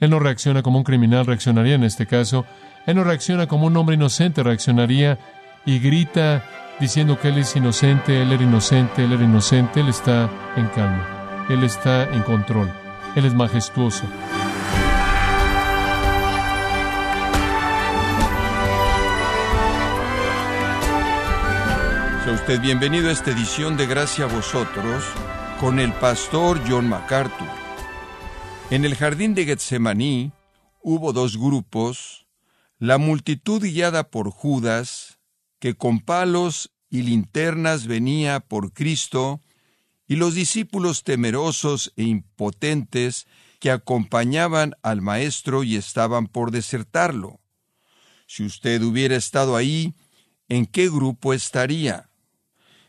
Él no reacciona como un criminal reaccionaría en este caso. Él no reacciona como un hombre inocente reaccionaría y grita diciendo que Él es inocente, Él era inocente, Él era inocente. Él está en calma. Él está en control. Él es majestuoso. Sea usted bienvenido a esta edición de Gracia a vosotros con el pastor John MacArthur. En el jardín de Getsemaní hubo dos grupos, la multitud guiada por Judas, que con palos y linternas venía por Cristo, y los discípulos temerosos e impotentes que acompañaban al Maestro y estaban por desertarlo. Si usted hubiera estado ahí, ¿en qué grupo estaría?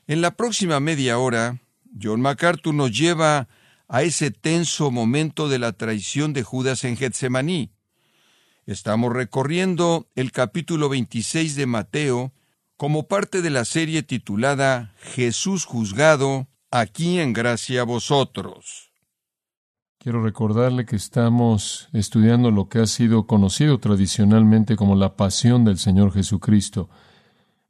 En la próxima media hora, John MacArthur nos lleva a ese tenso momento de la traición de Judas en Getsemaní. Estamos recorriendo el capítulo 26 de Mateo como parte de la serie titulada Jesús juzgado, aquí en gracia a vosotros. Quiero recordarle que estamos estudiando lo que ha sido conocido tradicionalmente como la pasión del Señor Jesucristo,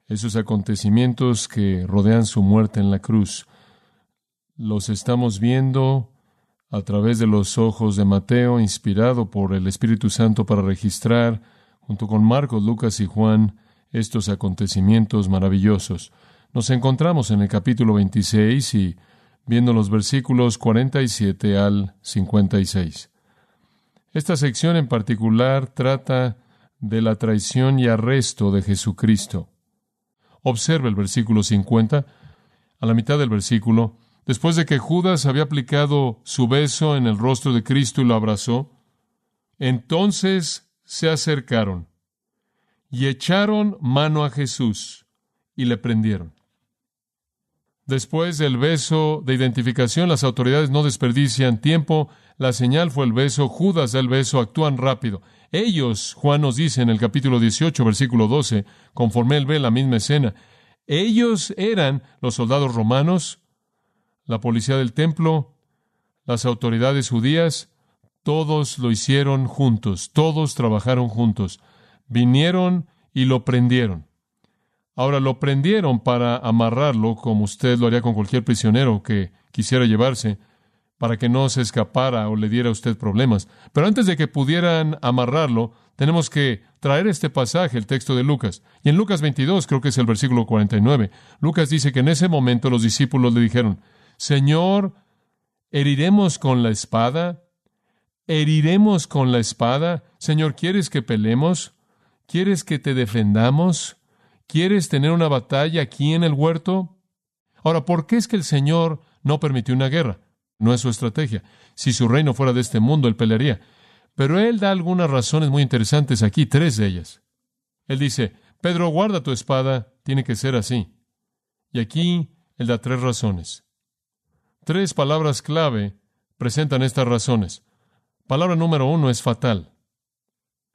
esos acontecimientos que rodean su muerte en la cruz los estamos viendo a través de los ojos de Mateo, inspirado por el Espíritu Santo para registrar, junto con Marcos, Lucas y Juan, estos acontecimientos maravillosos. Nos encontramos en el capítulo 26 y viendo los versículos 47 al 56. Esta sección en particular trata de la traición y arresto de Jesucristo. Observe el versículo 50. A la mitad del versículo, Después de que Judas había aplicado su beso en el rostro de Cristo y lo abrazó, entonces se acercaron y echaron mano a Jesús y le prendieron. Después del beso de identificación, las autoridades no desperdician tiempo. La señal fue el beso. Judas da el beso. Actúan rápido. Ellos, Juan nos dice en el capítulo 18, versículo 12, conforme él ve la misma escena, ellos eran los soldados romanos la policía del templo, las autoridades judías, todos lo hicieron juntos, todos trabajaron juntos, vinieron y lo prendieron. Ahora lo prendieron para amarrarlo, como usted lo haría con cualquier prisionero que quisiera llevarse, para que no se escapara o le diera a usted problemas. Pero antes de que pudieran amarrarlo, tenemos que traer este pasaje, el texto de Lucas. Y en Lucas 22, creo que es el versículo 49, Lucas dice que en ese momento los discípulos le dijeron, Señor, ¿heriremos con la espada? ¿Heriremos con la espada? Señor, ¿quieres que pelemos? ¿Quieres que te defendamos? ¿Quieres tener una batalla aquí en el huerto? Ahora, ¿por qué es que el Señor no permitió una guerra? No es su estrategia. Si su reino fuera de este mundo, él pelearía. Pero él da algunas razones muy interesantes aquí, tres de ellas. Él dice, Pedro, guarda tu espada, tiene que ser así. Y aquí él da tres razones. Tres palabras clave presentan estas razones. Palabra número uno es fatal.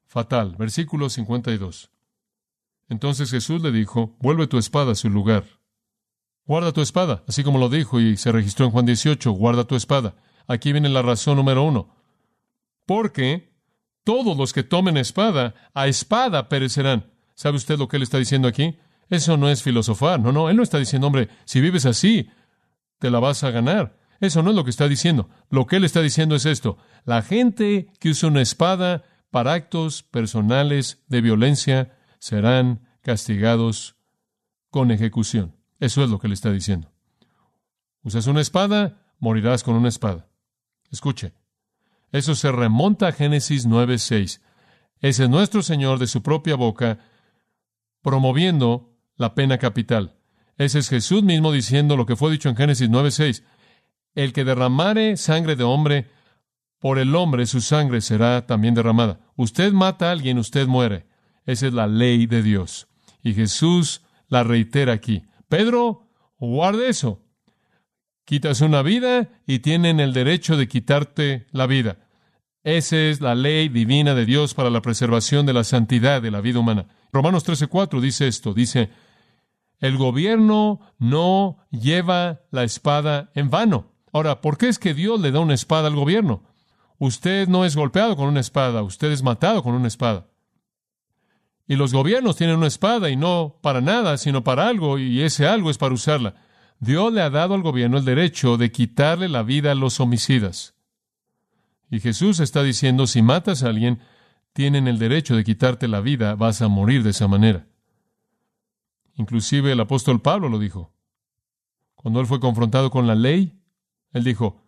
Fatal. Versículo 52. Entonces Jesús le dijo, vuelve tu espada a su lugar. Guarda tu espada, así como lo dijo y se registró en Juan 18, guarda tu espada. Aquí viene la razón número uno. Porque todos los que tomen espada, a espada perecerán. ¿Sabe usted lo que él está diciendo aquí? Eso no es filosofar, no, no, él no está diciendo, hombre, si vives así, te la vas a ganar. Eso no es lo que está diciendo. Lo que él está diciendo es esto. La gente que usa una espada para actos personales de violencia serán castigados con ejecución. Eso es lo que él está diciendo. Usas una espada, morirás con una espada. Escuche. Eso se remonta a Génesis 9:6. Ese es nuestro Señor de su propia boca promoviendo la pena capital. Ese es Jesús mismo diciendo lo que fue dicho en Génesis 9:6. El que derramare sangre de hombre, por el hombre su sangre será también derramada. Usted mata a alguien, usted muere. Esa es la ley de Dios. Y Jesús la reitera aquí. Pedro, guarde eso. Quitas una vida y tienen el derecho de quitarte la vida. Esa es la ley divina de Dios para la preservación de la santidad de la vida humana. Romanos 13:4 dice esto, dice, el gobierno no lleva la espada en vano. Ahora, ¿por qué es que Dios le da una espada al gobierno? Usted no es golpeado con una espada, usted es matado con una espada. Y los gobiernos tienen una espada y no para nada, sino para algo, y ese algo es para usarla. Dios le ha dado al gobierno el derecho de quitarle la vida a los homicidas. Y Jesús está diciendo, si matas a alguien, tienen el derecho de quitarte la vida, vas a morir de esa manera. Inclusive el apóstol Pablo lo dijo. Cuando él fue confrontado con la ley, él dijo,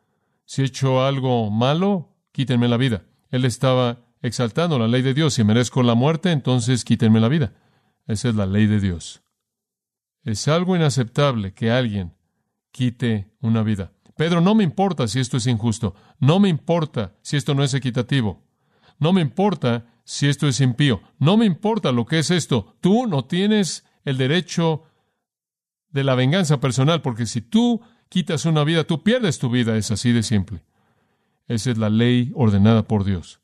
si he hecho algo malo, quítenme la vida. Él estaba exaltando la ley de Dios. Si merezco la muerte, entonces quítenme la vida. Esa es la ley de Dios. Es algo inaceptable que alguien quite una vida. Pedro, no me importa si esto es injusto. No me importa si esto no es equitativo. No me importa si esto es impío. No me importa lo que es esto. Tú no tienes el derecho de la venganza personal, porque si tú quitas una vida, tú pierdes tu vida. Es así de simple. Esa es la ley ordenada por Dios.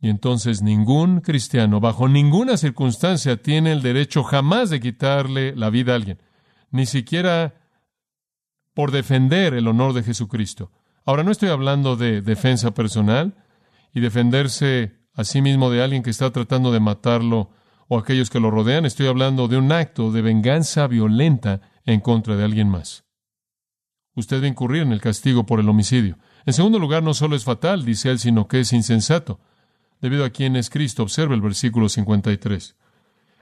Y entonces ningún cristiano, bajo ninguna circunstancia, tiene el derecho jamás de quitarle la vida a alguien, ni siquiera por defender el honor de Jesucristo. Ahora no estoy hablando de defensa personal y defenderse a sí mismo de alguien que está tratando de matarlo o aquellos que lo rodean, estoy hablando de un acto de venganza violenta en contra de alguien más. Usted va a incurrir en el castigo por el homicidio. En segundo lugar, no solo es fatal, dice él, sino que es insensato debido a quién es Cristo. Observe el versículo 53.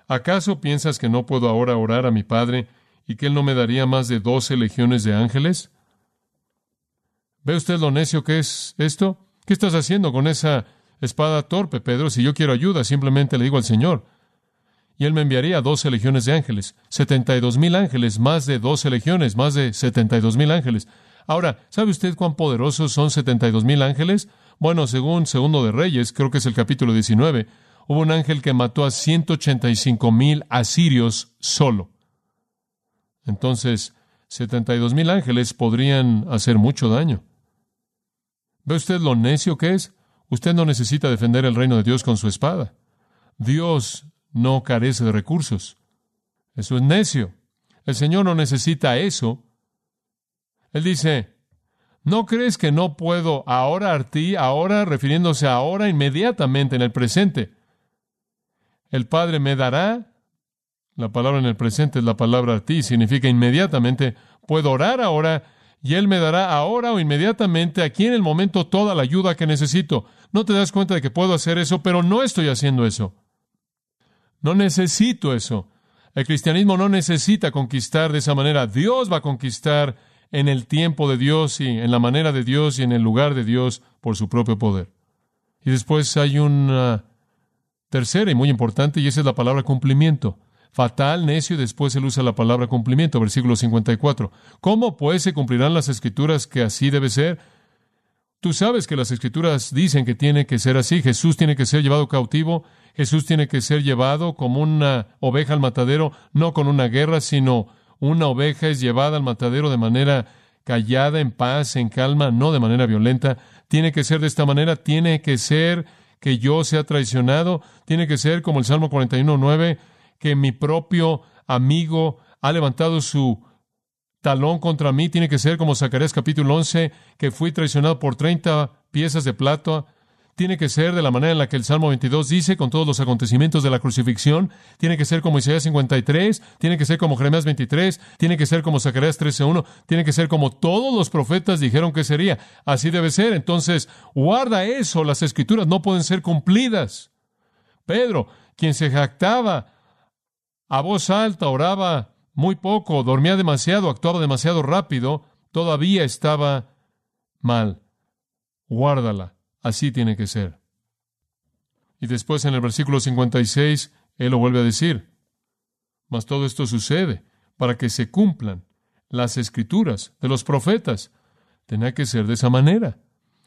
¿Acaso piensas que no puedo ahora orar a mi Padre y que Él no me daría más de doce legiones de ángeles? ¿Ve usted lo necio que es esto? ¿Qué estás haciendo con esa espada torpe, Pedro? Si yo quiero ayuda, simplemente le digo al Señor. Y Él me enviaría doce legiones de ángeles, setenta y dos mil ángeles, más de doce legiones, más de setenta y dos mil ángeles. Ahora, ¿sabe usted cuán poderosos son setenta y dos mil ángeles? Bueno, según Segundo de Reyes, creo que es el capítulo 19, hubo un ángel que mató a 185 mil asirios solo. Entonces, 72 mil ángeles podrían hacer mucho daño. ¿Ve usted lo necio que es? Usted no necesita defender el reino de Dios con su espada. Dios no carece de recursos. Eso es necio. El Señor no necesita eso. Él dice, ¿No crees que no puedo ahora a ti, ahora refiriéndose a ahora inmediatamente en el presente? El Padre me dará, la palabra en el presente es la palabra a ti, significa inmediatamente, puedo orar ahora y Él me dará ahora o inmediatamente, aquí en el momento, toda la ayuda que necesito. No te das cuenta de que puedo hacer eso, pero no estoy haciendo eso. No necesito eso. El cristianismo no necesita conquistar de esa manera. Dios va a conquistar en el tiempo de Dios y en la manera de Dios y en el lugar de Dios por su propio poder. Y después hay una tercera y muy importante, y esa es la palabra cumplimiento. Fatal, necio, y después él usa la palabra cumplimiento, versículo 54. ¿Cómo pues se cumplirán las escrituras que así debe ser? Tú sabes que las escrituras dicen que tiene que ser así. Jesús tiene que ser llevado cautivo. Jesús tiene que ser llevado como una oveja al matadero, no con una guerra, sino una oveja es llevada al matadero de manera callada, en paz, en calma, no de manera violenta. Tiene que ser de esta manera, tiene que ser que yo sea traicionado, tiene que ser como el Salmo 41.9, que mi propio amigo ha levantado su talón contra mí, tiene que ser como Zacarías capítulo 11, que fui traicionado por 30 piezas de plata, tiene que ser de la manera en la que el Salmo 22 dice, con todos los acontecimientos de la crucifixión, tiene que ser como Isaías 53, tiene que ser como Jeremías 23, tiene que ser como Zacarías 13.1, tiene que ser como todos los profetas dijeron que sería. Así debe ser. Entonces, guarda eso, las escrituras no pueden ser cumplidas. Pedro, quien se jactaba a voz alta, oraba muy poco, dormía demasiado, actuaba demasiado rápido, todavía estaba mal. Guárdala. Así tiene que ser. Y después en el versículo 56, Él lo vuelve a decir. Mas todo esto sucede para que se cumplan las escrituras de los profetas. Tenía que ser de esa manera.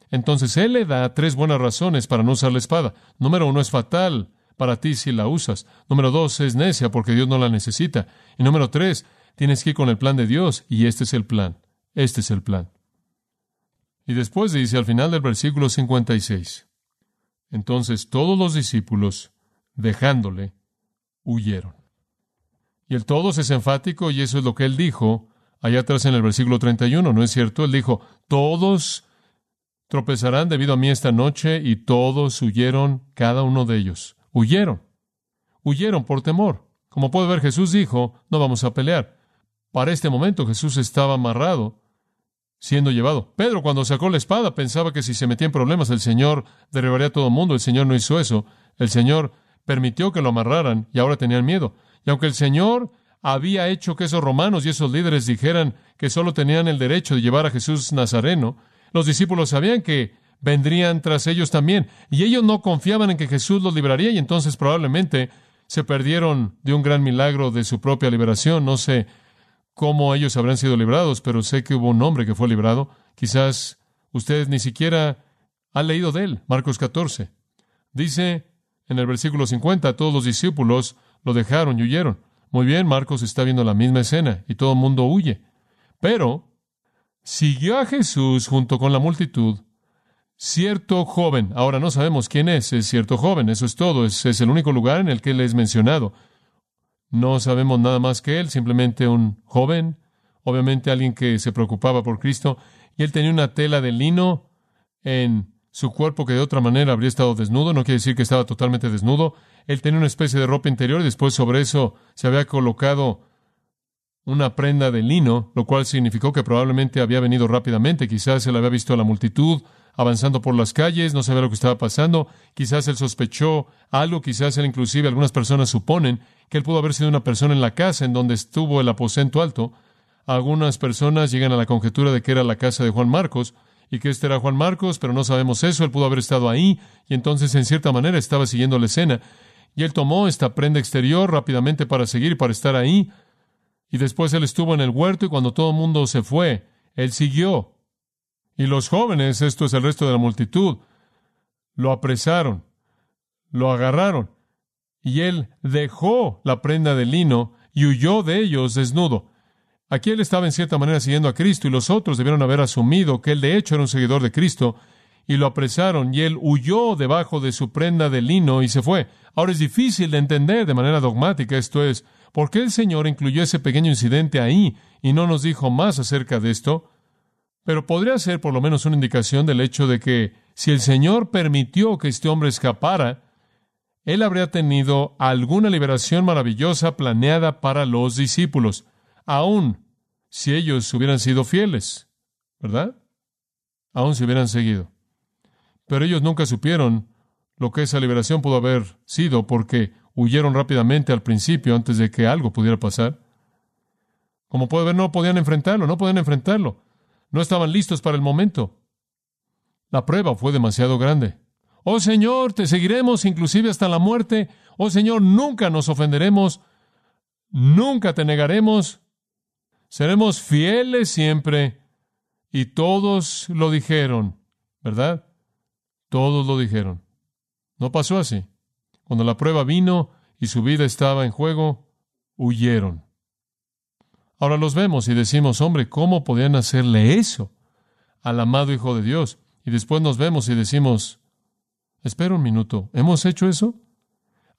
Entonces Él le da tres buenas razones para no usar la espada. Número uno es fatal para ti si la usas. Número dos es necia porque Dios no la necesita. Y número tres, tienes que ir con el plan de Dios y este es el plan. Este es el plan. Y después dice al final del versículo 56, entonces todos los discípulos, dejándole, huyeron. Y el todos es enfático y eso es lo que él dijo allá atrás en el versículo 31, ¿no es cierto? Él dijo, todos tropezarán debido a mí esta noche, y todos huyeron, cada uno de ellos. Huyeron. Huyeron por temor. Como puede ver, Jesús dijo, no vamos a pelear. Para este momento Jesús estaba amarrado, siendo llevado. Pedro, cuando sacó la espada, pensaba que si se metía en problemas, el Señor derribaría a todo el mundo. El Señor no hizo eso. El Señor permitió que lo amarraran y ahora tenían miedo. Y aunque el Señor había hecho que esos romanos y esos líderes dijeran que solo tenían el derecho de llevar a Jesús Nazareno, los discípulos sabían que vendrían tras ellos también, y ellos no confiaban en que Jesús los libraría, y entonces probablemente se perdieron de un gran milagro de su propia liberación. No sé cómo ellos habrán sido librados, pero sé que hubo un hombre que fue librado. Quizás ustedes ni siquiera han leído de él. Marcos 14. Dice en el versículo 50, todos los discípulos lo dejaron y huyeron. Muy bien, Marcos está viendo la misma escena y todo el mundo huye. Pero siguió a Jesús junto con la multitud cierto joven. Ahora no sabemos quién es, es cierto joven, eso es todo, es, es el único lugar en el que él es mencionado. No sabemos nada más que él, simplemente un joven, obviamente alguien que se preocupaba por Cristo, y él tenía una tela de lino en su cuerpo que de otra manera habría estado desnudo, no quiere decir que estaba totalmente desnudo, él tenía una especie de ropa interior y después sobre eso se había colocado una prenda de lino, lo cual significó que probablemente había venido rápidamente, quizás él había visto a la multitud avanzando por las calles, no sabía lo que estaba pasando, quizás él sospechó algo, quizás él inclusive algunas personas suponen que él pudo haber sido una persona en la casa en donde estuvo el aposento alto. Algunas personas llegan a la conjetura de que era la casa de Juan Marcos, y que este era Juan Marcos, pero no sabemos eso, él pudo haber estado ahí, y entonces en cierta manera estaba siguiendo la escena. Y él tomó esta prenda exterior rápidamente para seguir, para estar ahí. Y después él estuvo en el huerto y cuando todo el mundo se fue, él siguió. Y los jóvenes, esto es el resto de la multitud, lo apresaron, lo agarraron. Y él dejó la prenda de lino y huyó de ellos desnudo. Aquí él estaba en cierta manera siguiendo a Cristo y los otros debieron haber asumido que él de hecho era un seguidor de Cristo y lo apresaron y él huyó debajo de su prenda de lino y se fue. Ahora es difícil de entender de manera dogmática esto es, ¿por qué el Señor incluyó ese pequeño incidente ahí y no nos dijo más acerca de esto? Pero podría ser por lo menos una indicación del hecho de que si el Señor permitió que este hombre escapara, él habría tenido alguna liberación maravillosa planeada para los discípulos, aun si ellos hubieran sido fieles, ¿verdad? Aun si hubieran seguido. Pero ellos nunca supieron lo que esa liberación pudo haber sido porque huyeron rápidamente al principio antes de que algo pudiera pasar. Como puede ver, no podían enfrentarlo, no podían enfrentarlo. No estaban listos para el momento. La prueba fue demasiado grande. Oh Señor, te seguiremos inclusive hasta la muerte. Oh Señor, nunca nos ofenderemos. Nunca te negaremos. Seremos fieles siempre. Y todos lo dijeron, ¿verdad? Todos lo dijeron. No pasó así. Cuando la prueba vino y su vida estaba en juego, huyeron. Ahora los vemos y decimos, hombre, ¿cómo podían hacerle eso al amado Hijo de Dios? Y después nos vemos y decimos, espera un minuto, ¿hemos hecho eso?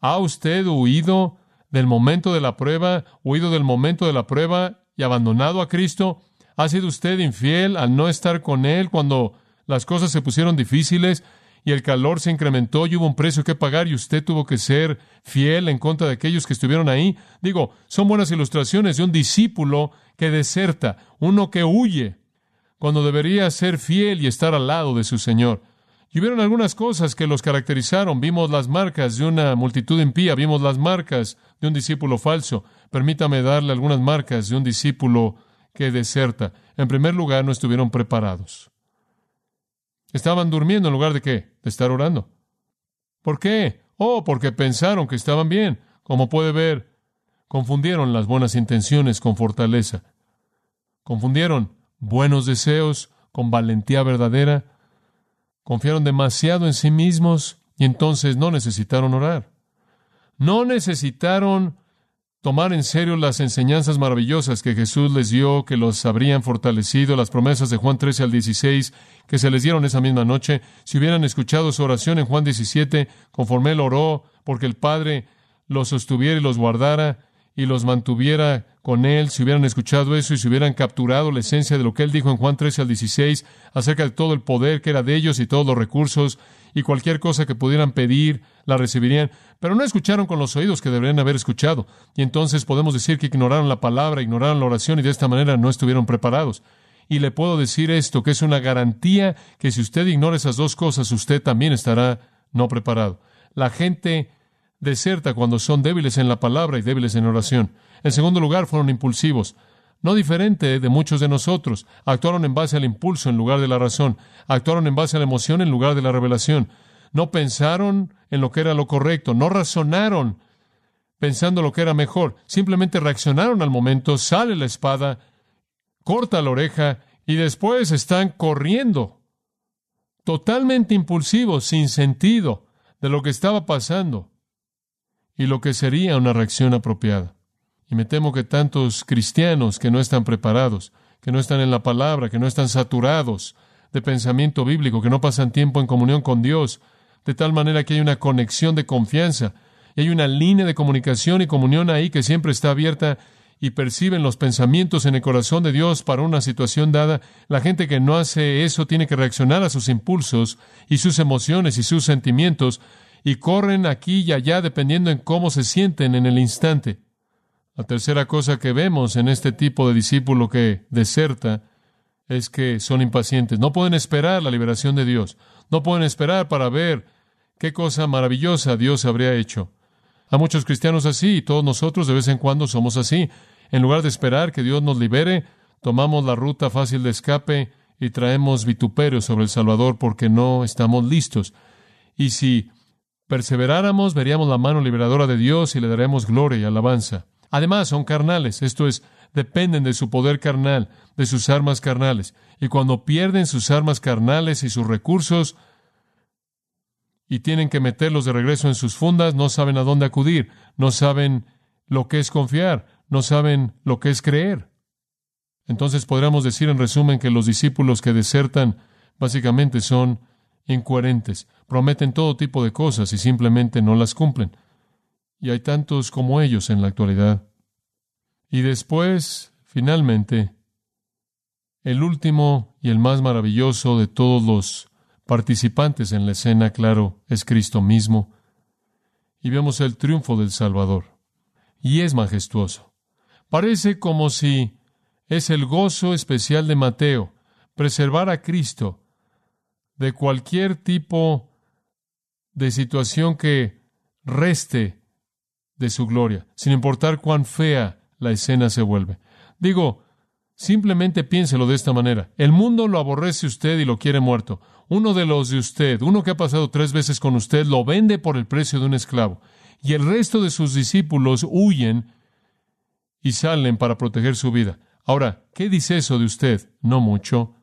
¿Ha usted huido del momento de la prueba, huido del momento de la prueba y abandonado a Cristo? ¿Ha sido usted infiel al no estar con Él cuando las cosas se pusieron difíciles? Y el calor se incrementó y hubo un precio que pagar y usted tuvo que ser fiel en contra de aquellos que estuvieron ahí. Digo, son buenas ilustraciones de un discípulo que deserta, uno que huye, cuando debería ser fiel y estar al lado de su Señor. Y hubieron algunas cosas que los caracterizaron. Vimos las marcas de una multitud impía, vimos las marcas de un discípulo falso. Permítame darle algunas marcas de un discípulo que deserta. En primer lugar, no estuvieron preparados. Estaban durmiendo en lugar de qué? De estar orando. ¿Por qué? Oh, porque pensaron que estaban bien. Como puede ver, confundieron las buenas intenciones con fortaleza. Confundieron buenos deseos con valentía verdadera. Confiaron demasiado en sí mismos y entonces no necesitaron orar. No necesitaron tomar en serio las enseñanzas maravillosas que Jesús les dio, que los habrían fortalecido, las promesas de Juan 13 al 16 que se les dieron esa misma noche, si hubieran escuchado su oración en Juan 17, conforme él oró, porque el Padre los sostuviera y los guardara, y los mantuviera con él, si hubieran escuchado eso y si hubieran capturado la esencia de lo que él dijo en Juan 13 al 16 acerca de todo el poder que era de ellos y todos los recursos y cualquier cosa que pudieran pedir, la recibirían, pero no escucharon con los oídos que deberían haber escuchado. Y entonces podemos decir que ignoraron la palabra, ignoraron la oración y de esta manera no estuvieron preparados. Y le puedo decir esto, que es una garantía que si usted ignora esas dos cosas, usted también estará no preparado. La gente deserta cuando son débiles en la palabra y débiles en oración. En segundo lugar, fueron impulsivos. No diferente de muchos de nosotros. Actuaron en base al impulso en lugar de la razón. Actuaron en base a la emoción en lugar de la revelación. No pensaron en lo que era lo correcto. No razonaron pensando lo que era mejor. Simplemente reaccionaron al momento. Sale la espada, corta la oreja y después están corriendo. Totalmente impulsivos, sin sentido de lo que estaba pasando y lo que sería una reacción apropiada. Y me temo que tantos cristianos que no están preparados, que no están en la palabra, que no están saturados de pensamiento bíblico, que no pasan tiempo en comunión con Dios, de tal manera que hay una conexión de confianza y hay una línea de comunicación y comunión ahí que siempre está abierta y perciben los pensamientos en el corazón de Dios para una situación dada, la gente que no hace eso tiene que reaccionar a sus impulsos y sus emociones y sus sentimientos y corren aquí y allá dependiendo en cómo se sienten en el instante. La tercera cosa que vemos en este tipo de discípulo que deserta es que son impacientes. No pueden esperar la liberación de Dios. No pueden esperar para ver qué cosa maravillosa Dios habría hecho. Hay muchos cristianos así y todos nosotros de vez en cuando somos así. En lugar de esperar que Dios nos libere, tomamos la ruta fácil de escape y traemos vituperio sobre el Salvador porque no estamos listos. Y si perseveráramos, veríamos la mano liberadora de Dios y le daremos gloria y alabanza. Además, son carnales, esto es, dependen de su poder carnal, de sus armas carnales. Y cuando pierden sus armas carnales y sus recursos y tienen que meterlos de regreso en sus fundas, no saben a dónde acudir, no saben lo que es confiar, no saben lo que es creer. Entonces podríamos decir en resumen que los discípulos que desertan básicamente son incoherentes, prometen todo tipo de cosas y simplemente no las cumplen. Y hay tantos como ellos en la actualidad. Y después, finalmente, el último y el más maravilloso de todos los participantes en la escena, claro, es Cristo mismo. Y vemos el triunfo del Salvador. Y es majestuoso. Parece como si es el gozo especial de Mateo, preservar a Cristo de cualquier tipo de situación que reste de su gloria, sin importar cuán fea la escena se vuelve. Digo, simplemente piénselo de esta manera. El mundo lo aborrece usted y lo quiere muerto. Uno de los de usted, uno que ha pasado tres veces con usted, lo vende por el precio de un esclavo. Y el resto de sus discípulos huyen y salen para proteger su vida. Ahora, ¿qué dice eso de usted? No mucho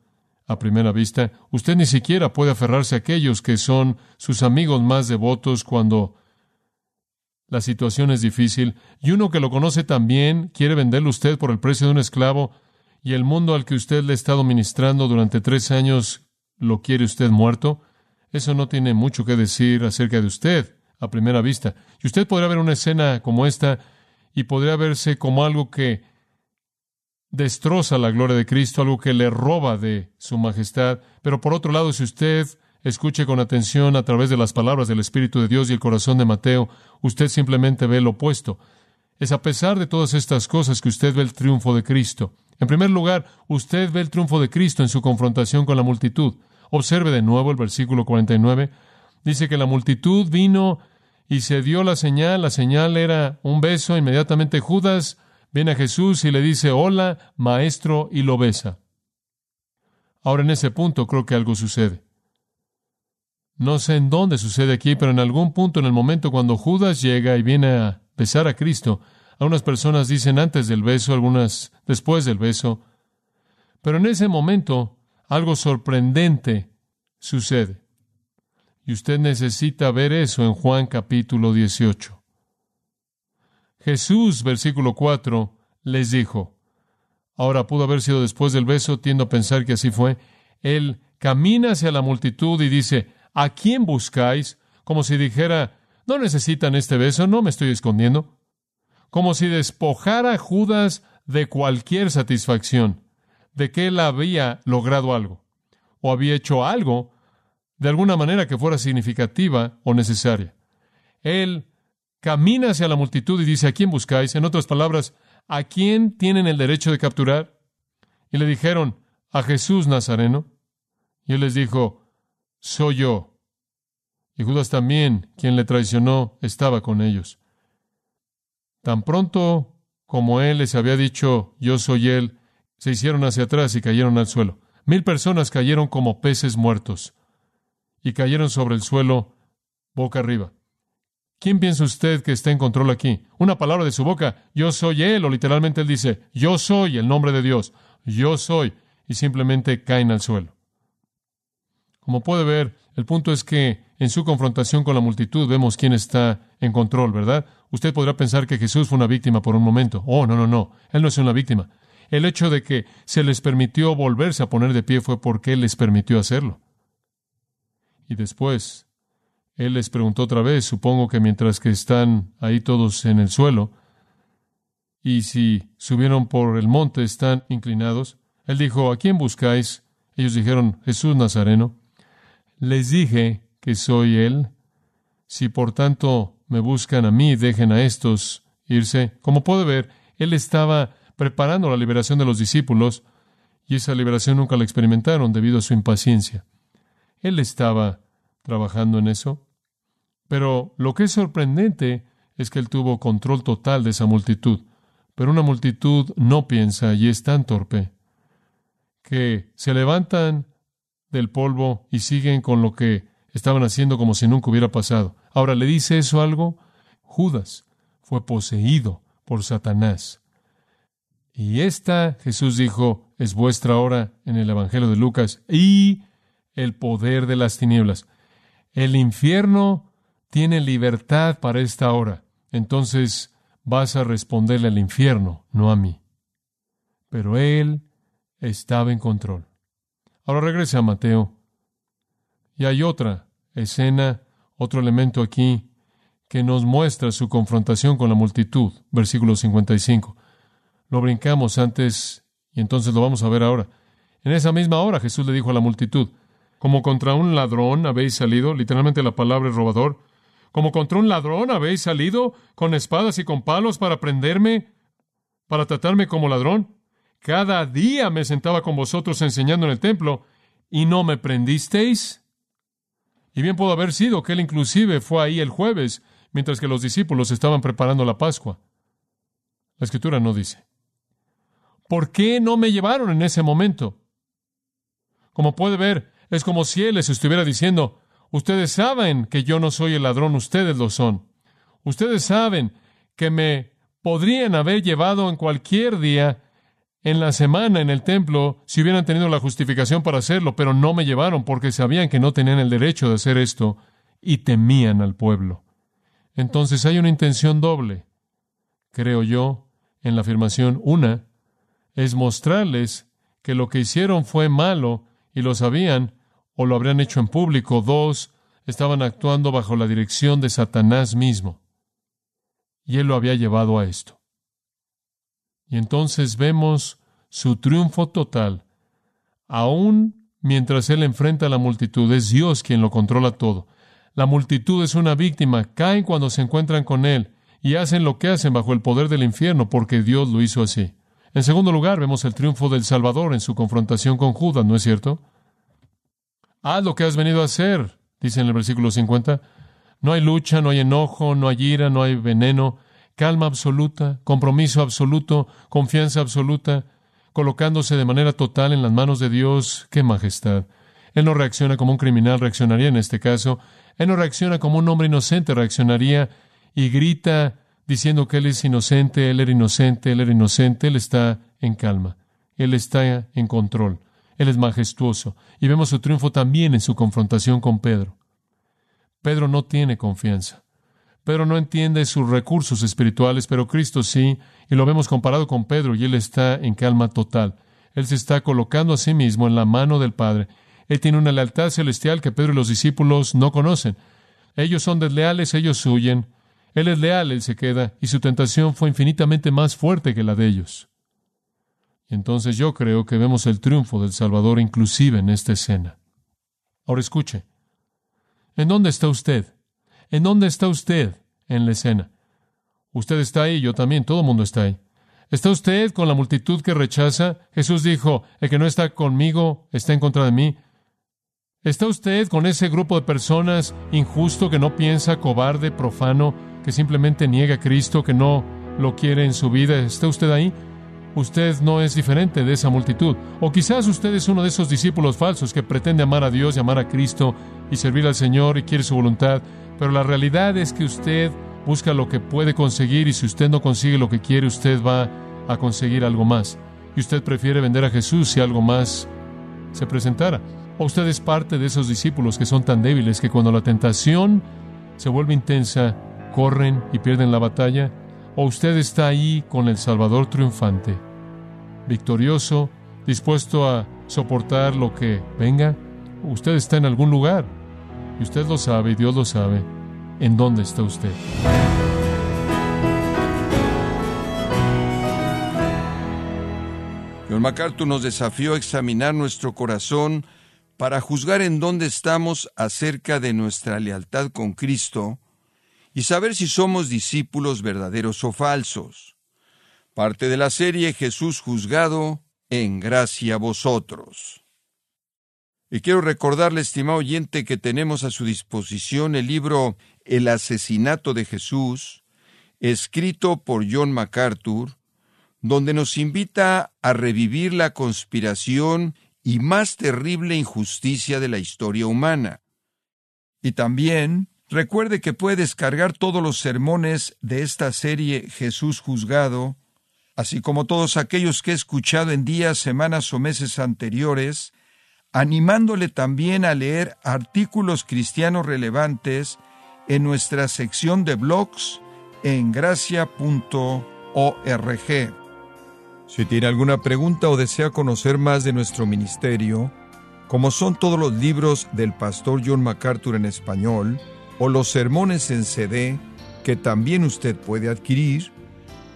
a primera vista, usted ni siquiera puede aferrarse a aquellos que son sus amigos más devotos cuando la situación es difícil, y uno que lo conoce también quiere venderle usted por el precio de un esclavo, y el mundo al que usted le ha estado ministrando durante tres años lo quiere usted muerto, eso no tiene mucho que decir acerca de usted a primera vista. Y usted podría ver una escena como esta y podría verse como algo que destroza la gloria de Cristo, algo que le roba de su majestad. Pero por otro lado, si usted escuche con atención a través de las palabras del Espíritu de Dios y el corazón de Mateo, usted simplemente ve lo opuesto. Es a pesar de todas estas cosas que usted ve el triunfo de Cristo. En primer lugar, usted ve el triunfo de Cristo en su confrontación con la multitud. Observe de nuevo el versículo 49. Dice que la multitud vino y se dio la señal. La señal era un beso. Inmediatamente Judas viene a Jesús y le dice, hola, maestro, y lo besa. Ahora en ese punto creo que algo sucede. No sé en dónde sucede aquí, pero en algún punto, en el momento cuando Judas llega y viene a besar a Cristo, algunas personas dicen antes del beso, algunas después del beso, pero en ese momento algo sorprendente sucede. Y usted necesita ver eso en Juan capítulo 18. Jesús, versículo 4, les dijo, ahora pudo haber sido después del beso, tiendo a pensar que así fue, él camina hacia la multitud y dice, ¿a quién buscáis? Como si dijera, no necesitan este beso, no me estoy escondiendo. como si despojara a Judas de cualquier satisfacción, de que él había logrado algo, o había hecho algo de alguna manera que fuera significativa o necesaria. Él camina hacia la multitud y dice, ¿a quién buscáis? En otras palabras, ¿a quién tienen el derecho de capturar? Y le dijeron, a Jesús Nazareno. Y él les dijo, soy yo. Y Judas también, quien le traicionó, estaba con ellos. Tan pronto como él les había dicho, yo soy él, se hicieron hacia atrás y cayeron al suelo. Mil personas cayeron como peces muertos y cayeron sobre el suelo boca arriba. ¿Quién piensa usted que está en control aquí? Una palabra de su boca, yo soy Él, o literalmente Él dice, yo soy el nombre de Dios, yo soy, y simplemente caen al suelo. Como puede ver, el punto es que en su confrontación con la multitud vemos quién está en control, ¿verdad? Usted podrá pensar que Jesús fue una víctima por un momento. Oh, no, no, no, Él no es una víctima. El hecho de que se les permitió volverse a poner de pie fue porque Él les permitió hacerlo. Y después, Él les preguntó otra vez, supongo que mientras que están ahí todos en el suelo, y si subieron por el monte están inclinados, Él dijo, ¿a quién buscáis? Ellos dijeron, Jesús Nazareno. Les dije que soy Él. Si por tanto me buscan a mí, dejen a estos irse. Como puede ver, Él estaba preparando la liberación de los discípulos, y esa liberación nunca la experimentaron debido a su impaciencia. Él estaba trabajando en eso. Pero lo que es sorprendente es que él tuvo control total de esa multitud. Pero una multitud no piensa y es tan torpe que se levantan del polvo y siguen con lo que estaban haciendo como si nunca hubiera pasado. Ahora, ¿le dice eso algo? Judas fue poseído por Satanás. Y esta, Jesús dijo, es vuestra hora en el Evangelio de Lucas, y el poder de las tinieblas. El infierno tiene libertad para esta hora. Entonces vas a responderle al infierno, no a mí. Pero Él estaba en control. Ahora regrese a Mateo. Y hay otra escena, otro elemento aquí que nos muestra su confrontación con la multitud. Versículo 55. Lo brincamos antes y entonces lo vamos a ver ahora. En esa misma hora Jesús le dijo a la multitud, como contra un ladrón habéis salido, literalmente la palabra es robador, como contra un ladrón habéis salido con espadas y con palos para prenderme, para tratarme como ladrón. Cada día me sentaba con vosotros enseñando en el templo y no me prendisteis. Y bien pudo haber sido que él inclusive fue ahí el jueves, mientras que los discípulos estaban preparando la Pascua. La escritura no dice. ¿Por qué no me llevaron en ese momento? Como puede ver, es como si Él les estuviera diciendo, ustedes saben que yo no soy el ladrón, ustedes lo son. Ustedes saben que me podrían haber llevado en cualquier día en la semana en el templo si hubieran tenido la justificación para hacerlo, pero no me llevaron porque sabían que no tenían el derecho de hacer esto y temían al pueblo. Entonces hay una intención doble, creo yo, en la afirmación. Una es mostrarles que lo que hicieron fue malo y lo sabían, o lo habrían hecho en público. Dos, estaban actuando bajo la dirección de Satanás mismo. Y él lo había llevado a esto. Y entonces vemos su triunfo total. Aún mientras él enfrenta a la multitud, es Dios quien lo controla todo. La multitud es una víctima, caen cuando se encuentran con él y hacen lo que hacen bajo el poder del infierno porque Dios lo hizo así. En segundo lugar, vemos el triunfo del Salvador en su confrontación con Judas, ¿no es cierto? Haz lo que has venido a hacer, dice en el versículo 50. No hay lucha, no hay enojo, no hay ira, no hay veneno, calma absoluta, compromiso absoluto, confianza absoluta, colocándose de manera total en las manos de Dios. ¡Qué majestad! Él no reacciona como un criminal reaccionaría en este caso. Él no reacciona como un hombre inocente reaccionaría y grita diciendo que Él es inocente, Él era inocente, Él era inocente, Él está en calma, Él está en control, Él es majestuoso. Y vemos su triunfo también en su confrontación con Pedro. Pedro no tiene confianza. Pedro no entiende sus recursos espirituales, pero Cristo sí, y lo vemos comparado con Pedro, y Él está en calma total. Él se está colocando a sí mismo en la mano del Padre. Él tiene una lealtad celestial que Pedro y los discípulos no conocen. Ellos son desleales, ellos huyen, Él es leal, Él se queda, y su tentación fue infinitamente más fuerte que la de ellos. Entonces yo creo que vemos el triunfo del Salvador inclusive en esta escena. Ahora escuche. ¿En dónde está usted? ¿En dónde está usted en la escena? Usted está ahí, yo también, todo el mundo está ahí. ¿Está usted con la multitud que rechaza? Jesús dijo, el que no está conmigo está en contra de mí. ¿Está usted con ese grupo de personas injusto que no piensa, cobarde, profano, que simplemente niega a Cristo, que no lo quiere en su vida? ¿Está usted ahí? Usted no es diferente de esa multitud. O quizás usted es uno de esos discípulos falsos que pretende amar a Dios y amar a Cristo y servir al Señor y quiere su voluntad, pero la realidad es que usted busca lo que puede conseguir y si usted no consigue lo que quiere, usted va a conseguir algo más. Y usted prefiere vender a Jesús si algo más se presentara. O usted es parte de esos discípulos que son tan débiles que cuando la tentación se vuelve intensa, corren y pierden la batalla. O usted está ahí con el Salvador triunfante, victorioso, dispuesto a soportar lo que venga. Usted está en algún lugar. Y usted lo sabe y Dios lo sabe en dónde está usted. John MacArthur nos desafió a examinar nuestro corazón para juzgar en dónde estamos acerca de nuestra lealtad con Cristo y saber si somos discípulos verdaderos o falsos. Parte de la serie Jesús juzgado en gracia a vosotros. Y quiero recordarle, estimado oyente, que tenemos a su disposición el libro El asesinato de Jesús, escrito por John MacArthur, donde nos invita a revivir la conspiración y más terrible injusticia de la historia humana. Y también recuerde que puede descargar todos los sermones de esta serie Jesús juzgado, así como todos aquellos que he escuchado en días, semanas o meses anteriores, animándole también a leer artículos cristianos relevantes en nuestra sección de blogs en gracia.org. Si tiene alguna pregunta o desea conocer más de nuestro ministerio, como son todos los libros del pastor John MacArthur en español o los sermones en CD que también usted puede adquirir,